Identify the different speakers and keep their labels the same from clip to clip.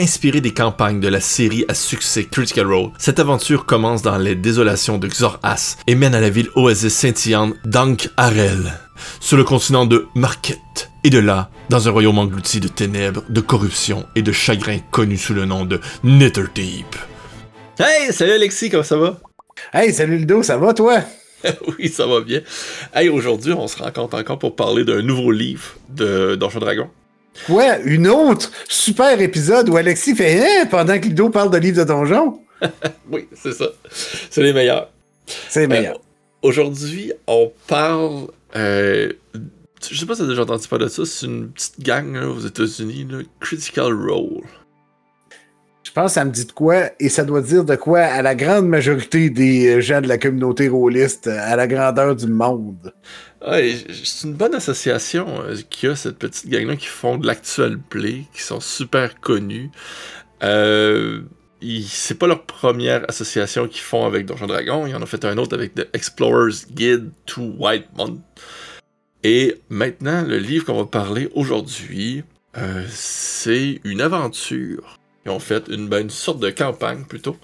Speaker 1: Inspirée des campagnes de la série à succès Critical Role, cette aventure commence dans les désolations de Xor-As et mène à la ville oasis scintillante d'Ankh-Arel, sur le continent de Marquette. Et de là, dans un royaume englouti de ténèbres, de corruption et de chagrin connu sous le nom de Netherdeep. Hey, salut Alexis, comment ça va?
Speaker 2: Hey, salut Ludo, ça va toi?
Speaker 1: oui, ça va bien. Hey, aujourd'hui, on se rencontre encore pour parler d'un nouveau livre de Donjon Dragon.
Speaker 2: Ouais, une autre super épisode où Alexis fait hein, pendant que Ludo parle de livres de donjon.
Speaker 1: oui, c'est ça. C'est les meilleurs.
Speaker 2: C'est les meilleurs. Euh,
Speaker 1: aujourd'hui, on parle. Euh, je sais pas si t'as déjà entendu parler de ça. C'est une petite gang aux États-Unis, Critical Role.
Speaker 2: Je pense que ça me dit de quoi, et ça doit dire de quoi à la grande majorité des gens de la communauté rôliste, à la grandeur du monde.
Speaker 1: Ouais, c'est une bonne association euh, qu'il y a, cette petite gang-là, qui font de l'actual play, qui sont super connus. Euh, c'est pas leur première association qu'ils font avec Donjon Dragon. Ils en ont fait un autre avec The Explorer's Guide to White Mountain. Et maintenant, le livre qu'on va parler aujourd'hui, euh, c'est une aventure. Ils ont fait une, ben, une sorte de campagne plutôt.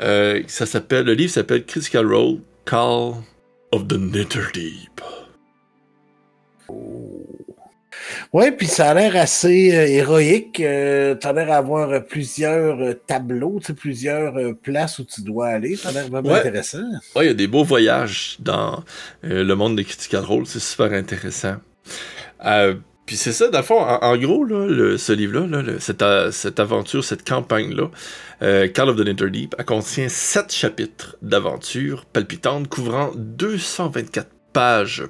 Speaker 1: Euh, ça s'appelle, le livre s'appelle Critical Role, Call of the Netherdeep.
Speaker 2: Oui, puis ça a l'air assez euh, héroïque. Euh, tu as l'air d'avoir plusieurs euh, tableaux, plusieurs places où tu dois aller. Ça a l'air vraiment intéressant.
Speaker 1: Oui, il y a des beaux voyages dans le monde des Critical Role. C'est super intéressant. Puis c'est ça, dans le fond, en, gros, là, ce livre-là, cette, cette, aventure, cette campagne-là, Call of the Netherdeep, elle contient sept chapitres d'aventure palpitantes couvrant 224 pages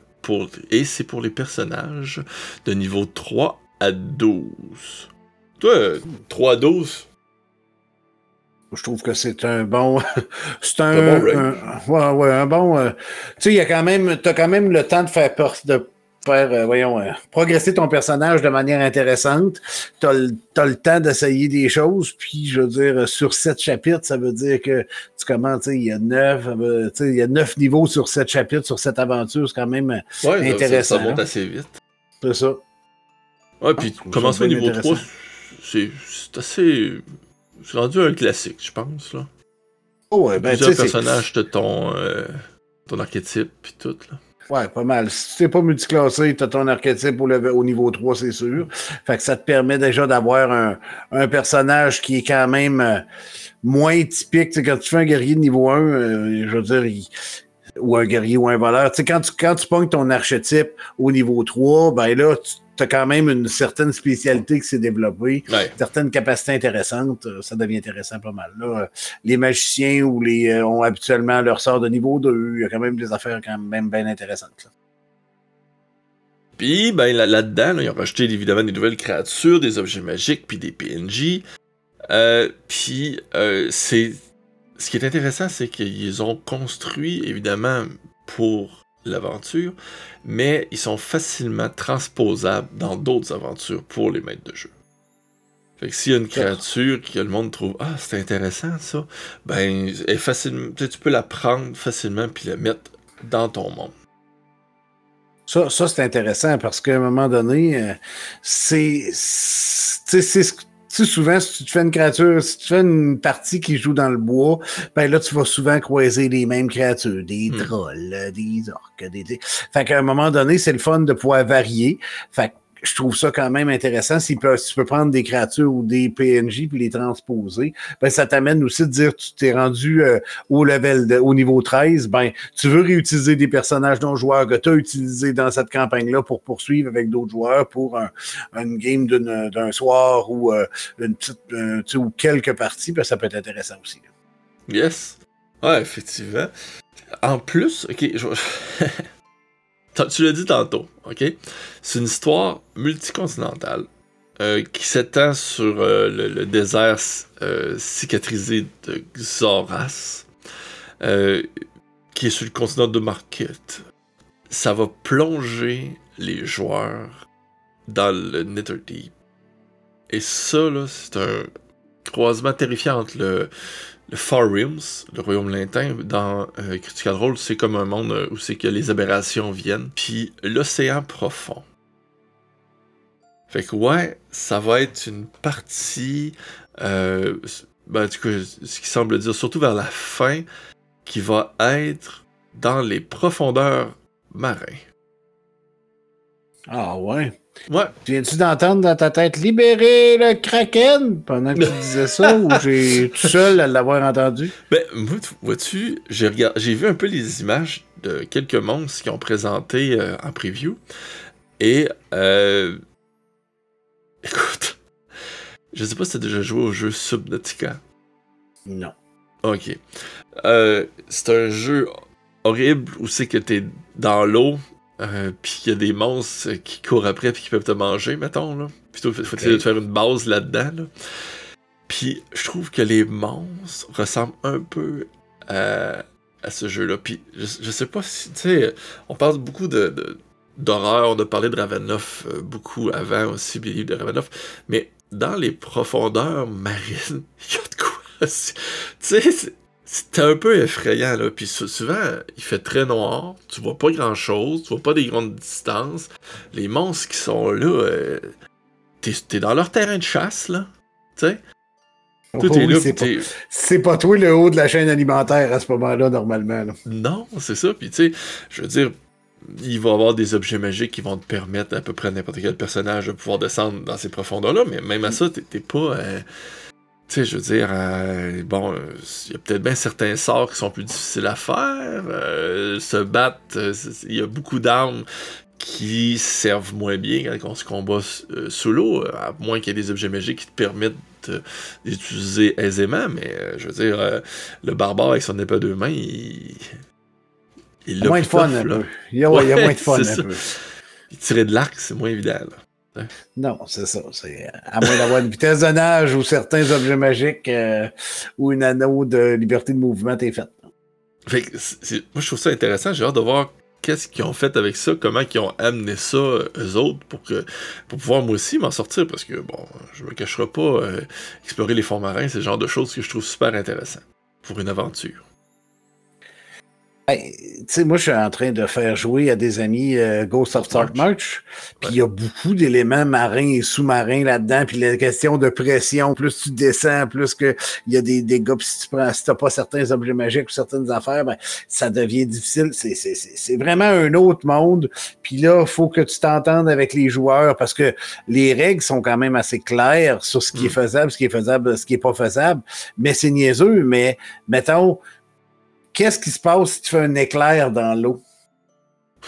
Speaker 1: et c'est pour les personnages de niveau 3 à 12. Toi, 3 à 12,
Speaker 2: je trouve que c'est un bon. c'est un. bon ouais, ouais, un bon. Euh, tu sais, il y a quand même. T'as quand même le temps de faire, de faire, euh, voyons, euh, progresser ton personnage de manière intéressante. Tu as, le temps d'essayer des choses, puis je veux dire, sur sept chapitres, ça veut dire que tu commences, il y a neuf, euh, il y a neuf niveaux sur sept chapitres, sur cette aventure, c'est quand même intéressant.
Speaker 1: Ça, monte assez vite.
Speaker 2: C'est ça.
Speaker 1: Ouais, puis commencer au niveau 3, c'est assez. C'est rendu un classique, je pense, là.
Speaker 2: Oh, ouais, ben,
Speaker 1: Plusieurs personnages de ton, ton archétype, puis tout, là.
Speaker 2: Ouais, pas mal. Si tu n'es pas multiclassé, tu as ton archétype au, au niveau 3, c'est sûr. Fait que ça te permet déjà d'avoir un, un, personnage qui est quand même euh, moins typique. quand tu fais un guerrier de niveau 1, euh, je veux dire, ou un guerrier ou un voleur, quand tu, quand tu pognes ton archétype au niveau 3, ben là, tu tu as quand même une certaine spécialité qui s'est développée, certaines capacités intéressantes, euh, ça devient intéressant pas mal. Là, euh, les magiciens ou les euh, ont habituellement leur sort de niveau 2, il y a quand même des affaires quand même bien intéressantes.
Speaker 1: Puis, ben, là-dedans, ils ont rajouté évidemment des nouvelles créatures, des objets magiques, puis des PNJ. puis, c'est. Ce qui est intéressant, c'est qu'ils ont construit, évidemment, pour l'aventure, mais ils sont facilement transposables dans d'autres aventures pour les maîtres de jeu. Fait que s'il y a une créature que le monde trouve Ah, c'est intéressant ça, ben est facilement, tu peux la prendre facilement puis la mettre dans ton monde.
Speaker 2: Ça, ça c'est intéressant parce qu'à un moment donné, euh, c'est c'est ce tu sais, souvent, si tu fais une créature, si tu fais une partie qui joue dans le bois, ben là, tu vas souvent croiser les mêmes créatures, des hmm. trolls, des orques, des... Fait qu'à un moment donné, c'est le fun de pouvoir varier. Fait que je trouve ça quand même intéressant. Si tu peux prendre des créatures ou des PNJ puis les transposer, ben ça t'amène aussi de dire tu t'es rendu euh, au level au niveau 13, ben tu veux réutiliser des personnages non joueurs que tu as utilisés dans cette campagne-là pour poursuivre avec d'autres joueurs pour un, une game d'un soir ou euh, une petite euh, ou quelques parties, ben ça peut être intéressant aussi.
Speaker 1: Yes. Ouais, effectivement. En plus, ok, je... tu l'as dit tantôt, ok? C'est une histoire multicontinentale euh, qui s'étend sur euh, le, désert euh, cicatrisé de Xoras, qui est sur le continent de Marquette. Ça va plonger les joueurs dans le Netherdeep. Et ça, là, c'est un croisement terrifiant entre le, le Far Realms, le royaume lointain, dans euh, Critical Role, c'est comme un monde euh, où c'est que les aberrations viennent, puis l'océan profond. Fait que ouais, ça va être une partie, euh, ben, du coup, ce qui semble dire, surtout vers la fin, qui va être dans les profondeurs marins.
Speaker 2: Ah ouais.
Speaker 1: Ouais.
Speaker 2: Viens-tu d'entendre dans ta tête libérer le Kraken? Pendant que tu disais ça ou j'ai tout seul à l'avoir entendu?
Speaker 1: Ben, vois-tu, j'ai regard... j'ai vu un peu les images de quelques monstres qui ont présenté euh, en preview. Et, euh... écoute, je sais pas si t'as déjà joué au jeu Subnautica.
Speaker 2: Non.
Speaker 1: Ok. Euh, c'est un jeu horrible où c'est que t'es dans l'eau, euh, puis il y a des monstres qui courent après puis qui peuvent te manger, mettons. Là. Plutôt, faut okay. faire une base là-dedans. Là? Puis je trouve que les monstres ressemblent un peu à, à ce jeu-là. Puis je, je, sais pas si, tu sais, on parle beaucoup de, de d'horreur, on a parlé de Ravenoff euh, beaucoup avant aussi, Billy de Ravenoff, mais dans les profondeurs marines, il y a de quoi. Tu sais, c'est un peu effrayant, là. Puis souvent, il fait très noir, tu vois pas grand chose, tu vois pas des grandes distances. Les monstres qui sont là, euh, t'es es dans leur terrain de chasse, là. Tu sais?
Speaker 2: Tout oh, est oui, là. C'est pas, pas, toi le haut de la chaîne alimentaire à ce moment-là, normalement. Là.
Speaker 1: Non, c'est ça. Puis, tu sais, je veux dire, il va y avoir des objets magiques qui vont te permettre à peu près n'importe quel personnage de pouvoir descendre dans ces profondeurs-là, mais même à ça, t'es pas. Euh, tu sais, je veux dire, euh, bon, il y a peut-être bien certains sorts qui sont plus difficiles à faire. Euh, se battre, il y a beaucoup d'armes qui servent moins bien quand on se combat euh, sous l'eau, à moins qu'il y ait des objets magiques qui te permettent d'utiliser aisément. Mais je veux dire, le barbare avec son épée à deux mains, il.
Speaker 2: Il a moins de fun un peu. Il y a, ouais, il y a moins de fun un peu.
Speaker 1: Tirer de l'arc, c'est moins évident. Là.
Speaker 2: Non, c'est ça. À moins d'avoir une vitesse de nage ou certains objets magiques euh, ou une anneau de liberté de mouvement t'es fait.
Speaker 1: fait moi, je trouve ça intéressant. J'ai hâte de voir qu'est-ce qu'ils ont fait avec ça, comment ils ont amené ça, eux autres, pour, que, pour pouvoir moi aussi m'en sortir. Parce que, bon, je me cacherai pas, euh, explorer les fonds marins, c'est le genre de choses que je trouve super intéressant pour une aventure.
Speaker 2: Tu sais, moi, je suis en train de faire jouer à des amis euh, Ghost of March. Puis il y a beaucoup d'éléments marins et sous-marins là-dedans. Puis la question de pression, plus tu descends, plus que il y a des dégâts. Puis si tu prends, si t'as pas certains objets magiques ou certaines affaires, ben, ça devient difficile. C'est vraiment un autre monde. Puis là, il faut que tu t'entendes avec les joueurs parce que les règles sont quand même assez claires sur ce qui est
Speaker 1: Mm.
Speaker 2: faisable, ce qui est faisable, ce qui est pas faisable. Mais c'est niaiseux. Mais mettons, qu'est-ce qui se passe si tu fais un éclair dans l'eau?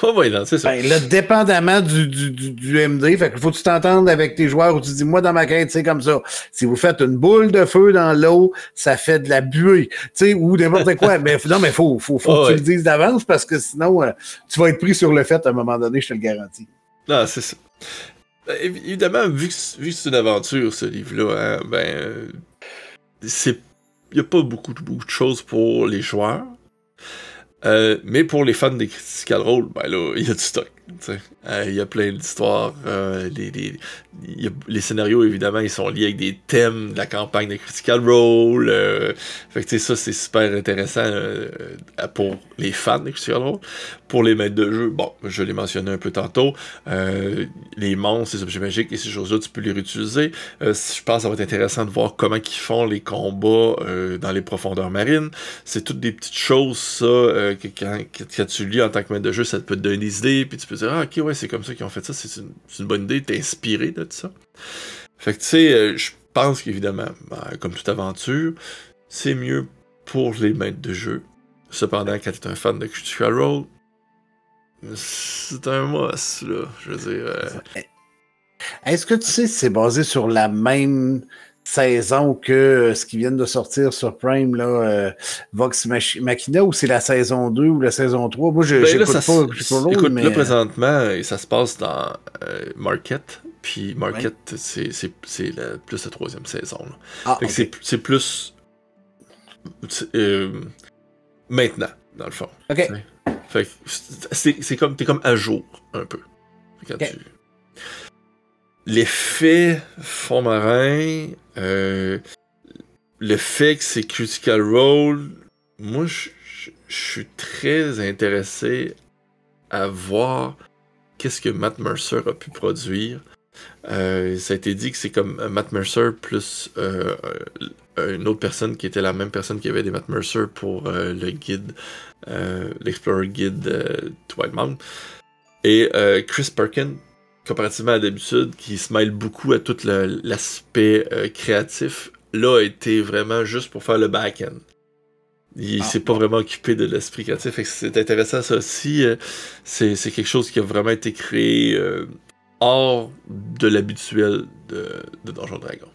Speaker 1: Oh, non, c'est ça.
Speaker 2: Ben, là, dépendamment du, du, du, du MD, fait qu'il faut que tu t'entendes avec tes joueurs où tu dis, moi, dans ma quête, c'est comme ça. Si vous faites une boule de feu dans l'eau, ça fait de la buée, tu sais, ou n'importe quoi. mais non, mais faut, faut, faut
Speaker 1: Oh,
Speaker 2: que tu le dises d'avance parce que sinon, euh, tu vas être pris sur le fait à un moment donné, je te le garantis.
Speaker 1: Non, c'est ça. Ben, évi- évidemment, vu que, que c'est une aventure, ce livre-là, hein, ben. euh, c'est. Il n'y a pas beaucoup, beaucoup de choses pour les joueurs. Euh, mais pour les fans des Critical Role, ben là, il y a du stock. Euh, Il y a plein d'histoires. euh, les, les, les scénarios, évidemment, ils sont liés avec des thèmes de la campagne de Critical Role. euh, fait que, ça, c'est super intéressant pour les fans de Critical Role. Pour les maîtres de jeu, bon, je l'ai mentionné un peu tantôt, les monstres, les objets magiques et ces choses-là, tu peux les réutiliser. Je pense que ça va être intéressant de voir comment ils font les combats dans les profondeurs marines. C'est toutes des petites choses, ça, que quand, quand tu lis en tant que maître de jeu, ça te peut te donner des idées, puis tu peux dire, ah, ok, ouais, c'est comme ça qu'ils ont fait ça, c'est une, bonne idée, t'es inspiré de ça. Fait que, tu sais, euh, je pense qu'évidemment, ben, comme toute aventure, c'est mieux pour les maîtres de jeu. Cependant, quand t'es un fan de Critical Role, c'est un must, là. Je veux dire. euh,
Speaker 2: Est-ce que tu sais c'est basé sur la même saison que euh, ce qui vient de sortir sur Prime, là, euh, Vox Mach- Machina, ou c'est la saison 2 ou la saison 3? Moi, je
Speaker 1: Ben là,
Speaker 2: j'écoute
Speaker 1: ça
Speaker 2: pas
Speaker 1: écoute,
Speaker 2: mais...
Speaker 1: là, présentement, euh, ça se passe dans euh, Market. Puis Market, c'est- c'est c'est la- plus la troisième saison.
Speaker 2: Ah,
Speaker 1: c'est- plus. euh, maintenant, dans le fond.
Speaker 2: OK.
Speaker 1: Fait c'est comme. T'es comme à jour, un peu. Quand tu- L'effet fond marin, euh, le fait que c'est Critical Role, moi, je suis très intéressé à voir qu'est-ce que Matt Mercer a pu produire Euh, ça a été dit que c'est comme Matt Mercer plus une autre personne qui était la même personne qui avait des Matt Mercer pour le guide, l'Explorer Guide Twilight Mountain. Et Chris Perkin, comparativement à d'habitude, qui se mêle beaucoup à tout l'aspect créatif, là a été vraiment juste pour faire le back-end. Il ah. s'est pas vraiment occupé de l'esprit créatif. C'est intéressant ça aussi. Euh, c'est quelque chose qui a vraiment été créé euh, hors de l'habituel de, de Donjon Dragon.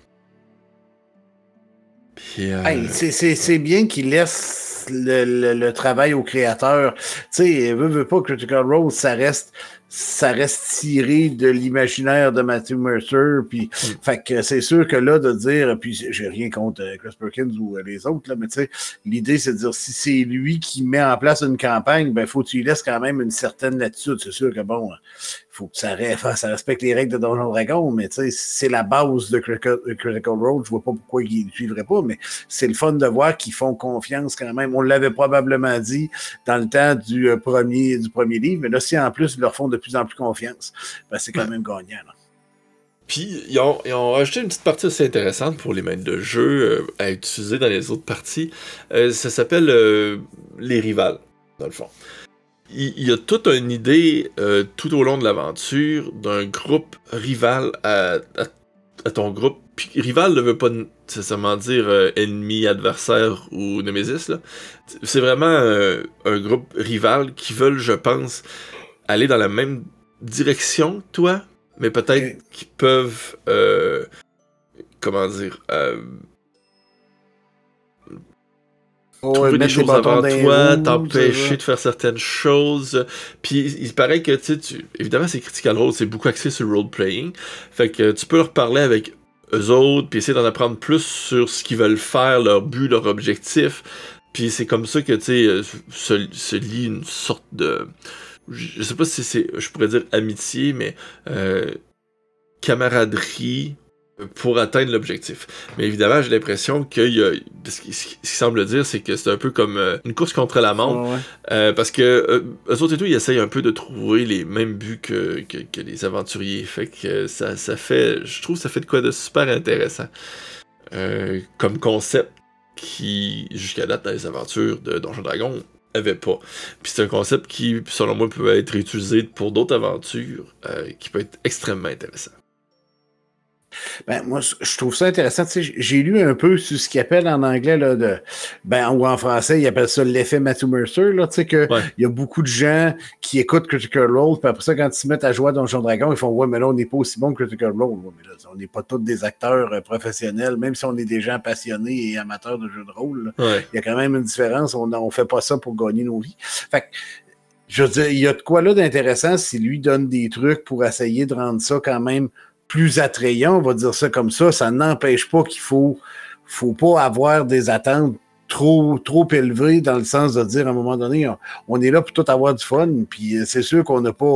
Speaker 2: Euh, c'est bien qu'il laisse le, le, travail au créateur. Tu sais, veut, veut pas Critical Role, ça reste ça reste tiré de l'imaginaire de Matthew Mercer. Puis, mm. fait que c'est sûr que là, de dire, puis j'ai rien contre euh, Chris Perkins ou euh, les autres, là, mais tu sais, l'idée, c'est de dire, si c'est lui qui met en place une campagne, ben, faut que tu lui laisses quand même une certaine latitude. C'est sûr que bon, faut que ça, ça, respecte les règles de Donjon Dragon, mais c'est la base de Critical, Role. Je vois pas pourquoi ils ne suivraient pas, mais c'est le fun de voir qu'ils font confiance quand même. On l'avait probablement dit dans le temps du, euh, premier, du premier livre, mais là, si en plus ils leur font de plus en plus confiance, ben, c'est quand même gagnant.
Speaker 1: Puis, ils ont, ils ont, rajouté une petite partie assez intéressante pour les maîtres de jeu euh, à utiliser dans les autres parties. Euh, ça s'appelle les rivales, dans le fond il y a toute une idée euh, tout au long de l'aventure d'un groupe rival à, ton groupe. Puis rival ne veut pas nécessairement dire euh, ennemi, adversaire ou némésis. C'est vraiment euh, un groupe rival qui veulent, je pense, aller dans la même direction que toi, mais peut-être qu'ils peuvent, comment dire, trouver des choses avant toi, t'empêcher de faire certaines choses. Puis il paraît que, tu sais, évidemment, c'est Critical Role, c'est beaucoup axé sur le role-playing. Fait que tu peux leur parler avec eux autres, puis essayer d'en apprendre plus sur ce qu'ils veulent faire, leur but, leur objectif. Puis c'est comme ça que, tu sais, euh, se, se lie une sorte de... Je sais pas si c'est, je pourrais dire amitié, mais euh, camaraderie pour atteindre l'objectif. Mais évidemment, j'ai l'impression que y a, ce qui semble dire, c'est que c'est un peu comme euh, une course contre la montre. Euh, parce que euh, eux autres et tout, ils essayent un peu de trouver les mêmes buts que, que, les aventuriers. Fait que ça, ça, fait, je trouve, ça fait de quoi de super intéressant. comme concept qui, jusqu'à date, dans les aventures de Donjon Dragon, avait pas. Puis c'est un concept qui, selon moi, peut être utilisé pour d'autres aventures, qui peut être extrêmement intéressant.
Speaker 2: Ben, moi, je trouve ça intéressant. J'ai lu un peu sur ce qu'ils appellent en anglais, là, de, ben, ou en français, ils appellent ça l'effet Matthew Mercer. Là, que Il y a beaucoup de gens qui écoutent Critical Role, puis après ça, quand ils se mettent à jouer à Donjon Dragon, ils font Ouais, mais là, on n'est pas aussi bon que Critical Role. mais là, on n'est pas tous des acteurs euh, professionnels, même si on est des gens passionnés et amateurs de jeux de rôle. Il y a quand même une différence. On ne fait pas ça pour gagner nos vies. Fait je veux dire, il y a de quoi là d'intéressant si lui donne des trucs pour essayer de rendre ça quand même plus attrayant, on va dire ça comme ça, ça n'empêche pas qu'il faut, faut pas avoir des attentes trop, trop élevées dans le sens de dire à un moment donné, on, est là pour tout avoir du fun, puis c'est sûr qu'on n'a pas,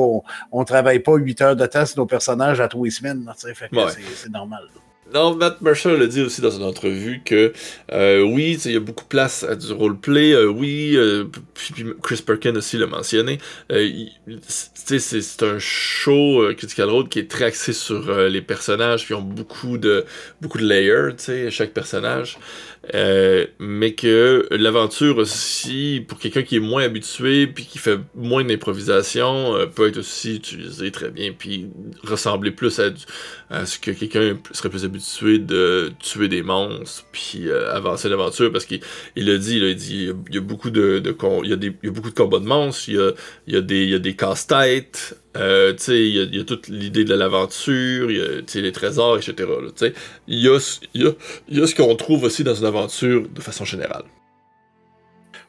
Speaker 2: on, travaille pas huit heures de temps sur nos personnages à trois semaines, c'est normal.
Speaker 1: Non, Matt Mercer l'a dit aussi dans une entrevue que euh, oui, il y a beaucoup de place à du roleplay. Euh, oui, euh, puis, Chris Perkin aussi l'a mentionné. c'est un show Critical Role qui est très axé sur les personnages, qui ont beaucoup de beaucoup de layers, chaque personnage. Euh, mais que l'aventure aussi, pour quelqu'un qui est moins habitué puis qui fait moins d'improvisation, euh, peut être aussi utilisé très bien puis ressembler plus à, ce que quelqu'un serait plus habitué de tuer des monstres puis euh, avancer l'aventure parce qu'il il a dit, il a dit, il y a beaucoup de, il, y a y a de combats de monstres, il y a, y a des, il y a des casse-têtes, euh, il y, a toute l'idée de l'aventure, il y a les trésors, etc. Il y a, y, a, y a ce qu'on trouve aussi dans une aventure de façon générale.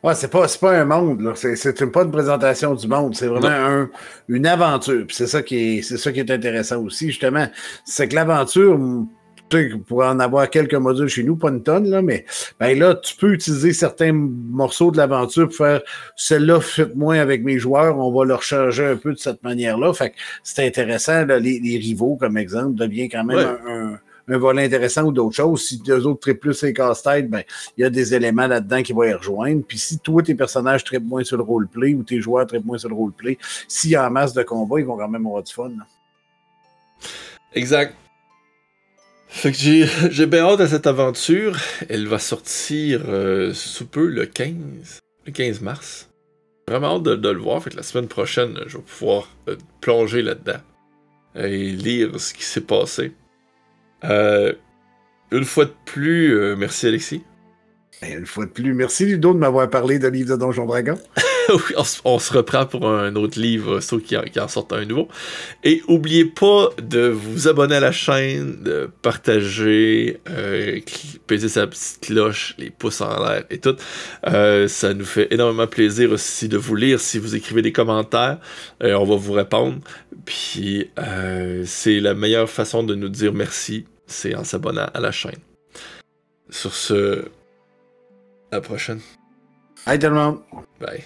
Speaker 2: Ouais, c'est pas, pas un monde, c'est pas une présentation du monde, c'est vraiment un, une aventure. c'est ça qui est, c'est ça qui est intéressant aussi, justement. C'est que l'aventure, pour en avoir quelques modules chez nous, pas une tonne, là, mais ben là, tu peux utiliser certains morceaux de l'aventure pour faire celle-là, faites moins avec mes joueurs, on va leur changer un peu de cette manière-là. Fait que c'est intéressant, les, rivaux, comme exemple, devient quand même un, un, volet intéressant ou d'autres choses. Si deux autres trippent plus les casse-têtes, ben, il y a des éléments là-dedans qui vont y rejoindre. Puis si toi, tes personnages trippent moins sur le roleplay ou tes joueurs trippent moins sur le roleplay, s'il y a en masse de combat, ils vont quand même avoir du fun.
Speaker 1: Exact. Fait que j'ai, j'ai bien hâte à cette aventure. Elle va sortir euh, sous peu le 15, le 15 mars. Vraiment hâte de, le voir. Fait que la semaine prochaine, je vais pouvoir euh, plonger là-dedans et lire ce qui s'est passé. Euh, une fois de plus, merci Alexis.
Speaker 2: Ben, une fois de plus, merci Ludo de m'avoir parlé de livre de Donjon Dragon.
Speaker 1: on, se reprend pour un autre livre, sauf qu'il en, sorte un nouveau. Et oubliez pas de vous abonner à la chaîne, de partager, euh, peser sa petite cloche, les pouces en l'air et tout. Euh, ça nous fait énormément plaisir aussi de vous lire. Si vous écrivez des commentaires, euh, on va vous répondre. Puis euh, c'est la meilleure façon de nous dire merci, c'est en s'abonnant à la chaîne. Sur ce, la prochaine.
Speaker 2: Bye tout le monde.
Speaker 1: Bye.